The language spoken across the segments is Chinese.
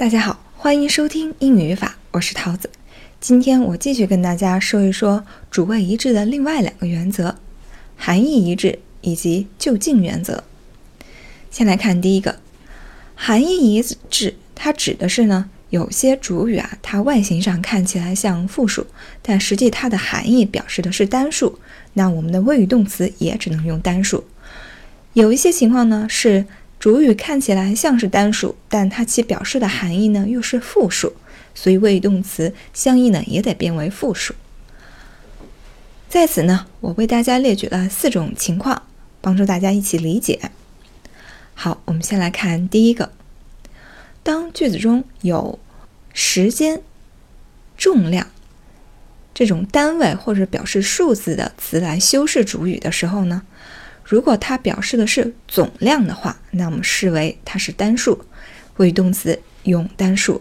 大家好，欢迎收听英语语法，我是桃子。今天我继续跟大家说一说主谓一致的另外两个原则：含义一致以及就近原则。先来看第一个，含义一致，它指的是呢，有些主语啊，它外形上看起来像复数，但实际它的含义表示的是单数，那我们的谓语动词也只能用单数。有一些情况呢是。主语看起来像是单数，但它其表示的含义呢又是复数，所以谓语动词相应呢也得变为复数。在此呢，我为大家列举了四种情况，帮助大家一起理解。好，我们先来看第一个：当句子中有时间、重量这种单位或者表示数字的词来修饰主语的时候呢？如果它表示的是总量的话，那我们视为它是单数，谓语动词用单数；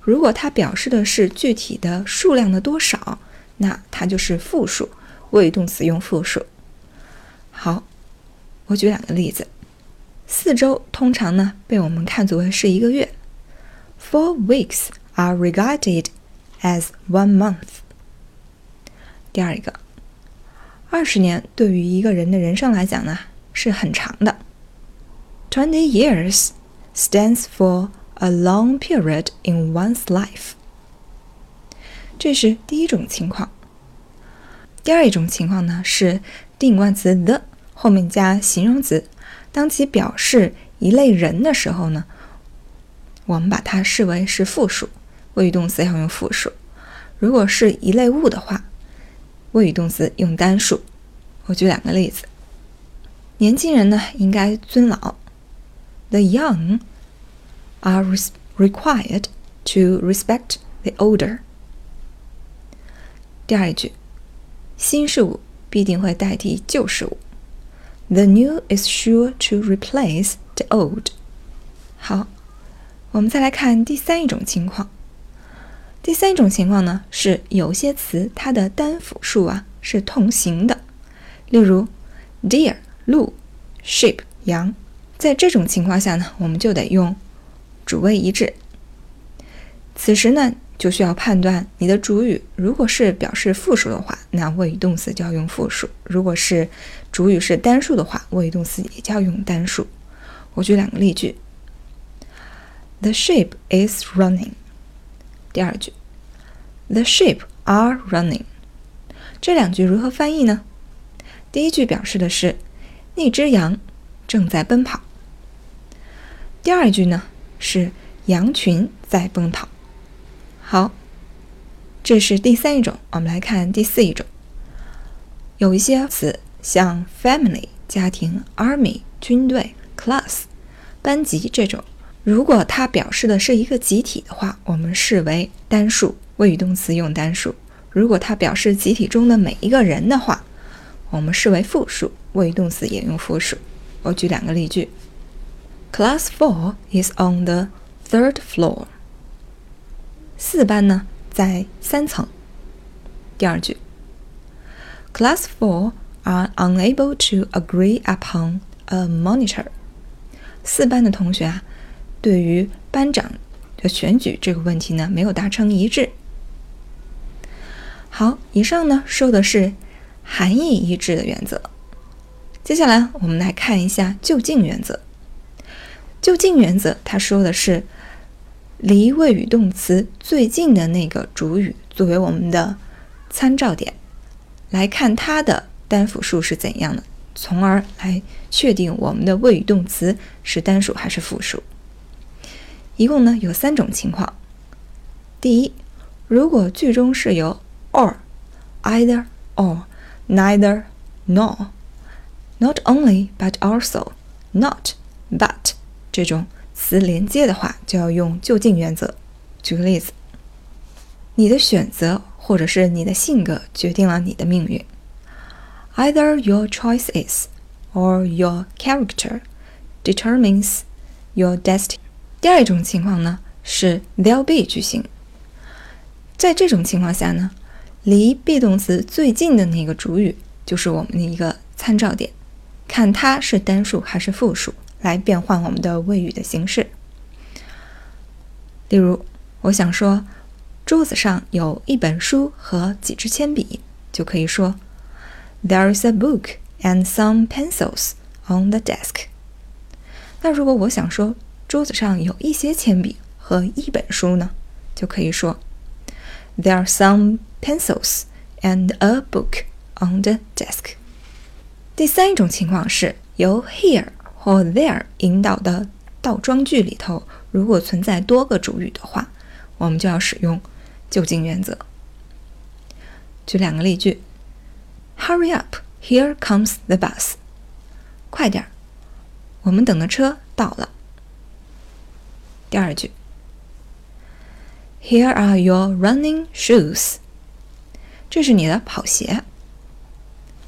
如果它表示的是具体的数量的多少，那它就是复数，谓语动词用复数。好，我举两个例子：四周通常呢被我们看作为是一个月，Four weeks are regarded as one month。第二一个。二十年对于一个人的人生来讲呢，是很长的。Twenty years stands for a long period in one's life。这是第一种情况。第二一种情况呢，是定冠词 the 后面加形容词，当其表示一类人的时候呢，我们把它视为是复数，谓语动词要用复数。如果是一类物的话。谓语动词用单数。我举两个例子：年轻人呢应该尊老，The young are required to respect the older。第二句，新事物必定会代替旧事物，The new is sure to replace the old。好，我们再来看第三一种情况。第三种情况呢，是有些词它的单复数啊是同形的，例如 deer 鹿，sheep 羊。在这种情况下呢，我们就得用主谓一致。此时呢，就需要判断你的主语如果是表示复数的话，那谓语动词就要用复数；如果是主语是单数的话，谓语动词也就要用单数。我举两个例句：The sheep is running。第二句，The sheep are running。这两句如何翻译呢？第一句表示的是那只羊正在奔跑。第二句呢是羊群在奔跑。好，这是第三一种。我们来看第四一种。有一些词像 family 家庭、army 军队、class 班级这种。如果它表示的是一个集体的话，我们视为单数，谓语动词用单数；如果它表示集体中的每一个人的话，我们视为复数，谓语动词也用复数。我举两个例句：Class four is on the third floor。四班呢在三层。第二句：Class four are unable to agree upon a monitor。四班的同学啊。对于班长的选举这个问题呢，没有达成一致。好，以上呢说的是含义一致的原则。接下来我们来看一下就近原则。就近原则，它说的是离谓语动词最近的那个主语作为我们的参照点，来看它的单复数是怎样的，从而来确定我们的谓语动词是单数还是复数。一共呢有三种情况。第一，如果句中是由 or、either or、neither nor、not only but also、not but 这种词连接的话，就要用就近原则。举个例子，你的选择或者是你的性格决定了你的命运。Either your choice is or your character determines your destiny. 第二种情况呢是 they'll be 句型，在这种情况下呢，离 be 动词最近的那个主语就是我们的一个参照点，看它是单数还是复数，来变换我们的谓语的形式。例如，我想说桌子上有一本书和几支铅笔，就可以说 There is a book and some pencils on the desk。那如果我想说桌子上有一些铅笔和一本书呢，就可以说 There are some pencils and a book on the desk。第三一种情况是由 here 或 there 引导的倒装句里头，如果存在多个主语的话，我们就要使用就近原则。举两个例句：Hurry up, here comes the bus。快点儿，我们等的车到了。第二句：Here are your running shoes。这是你的跑鞋。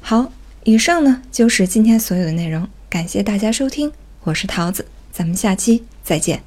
好，以上呢就是今天所有的内容，感谢大家收听，我是桃子，咱们下期再见。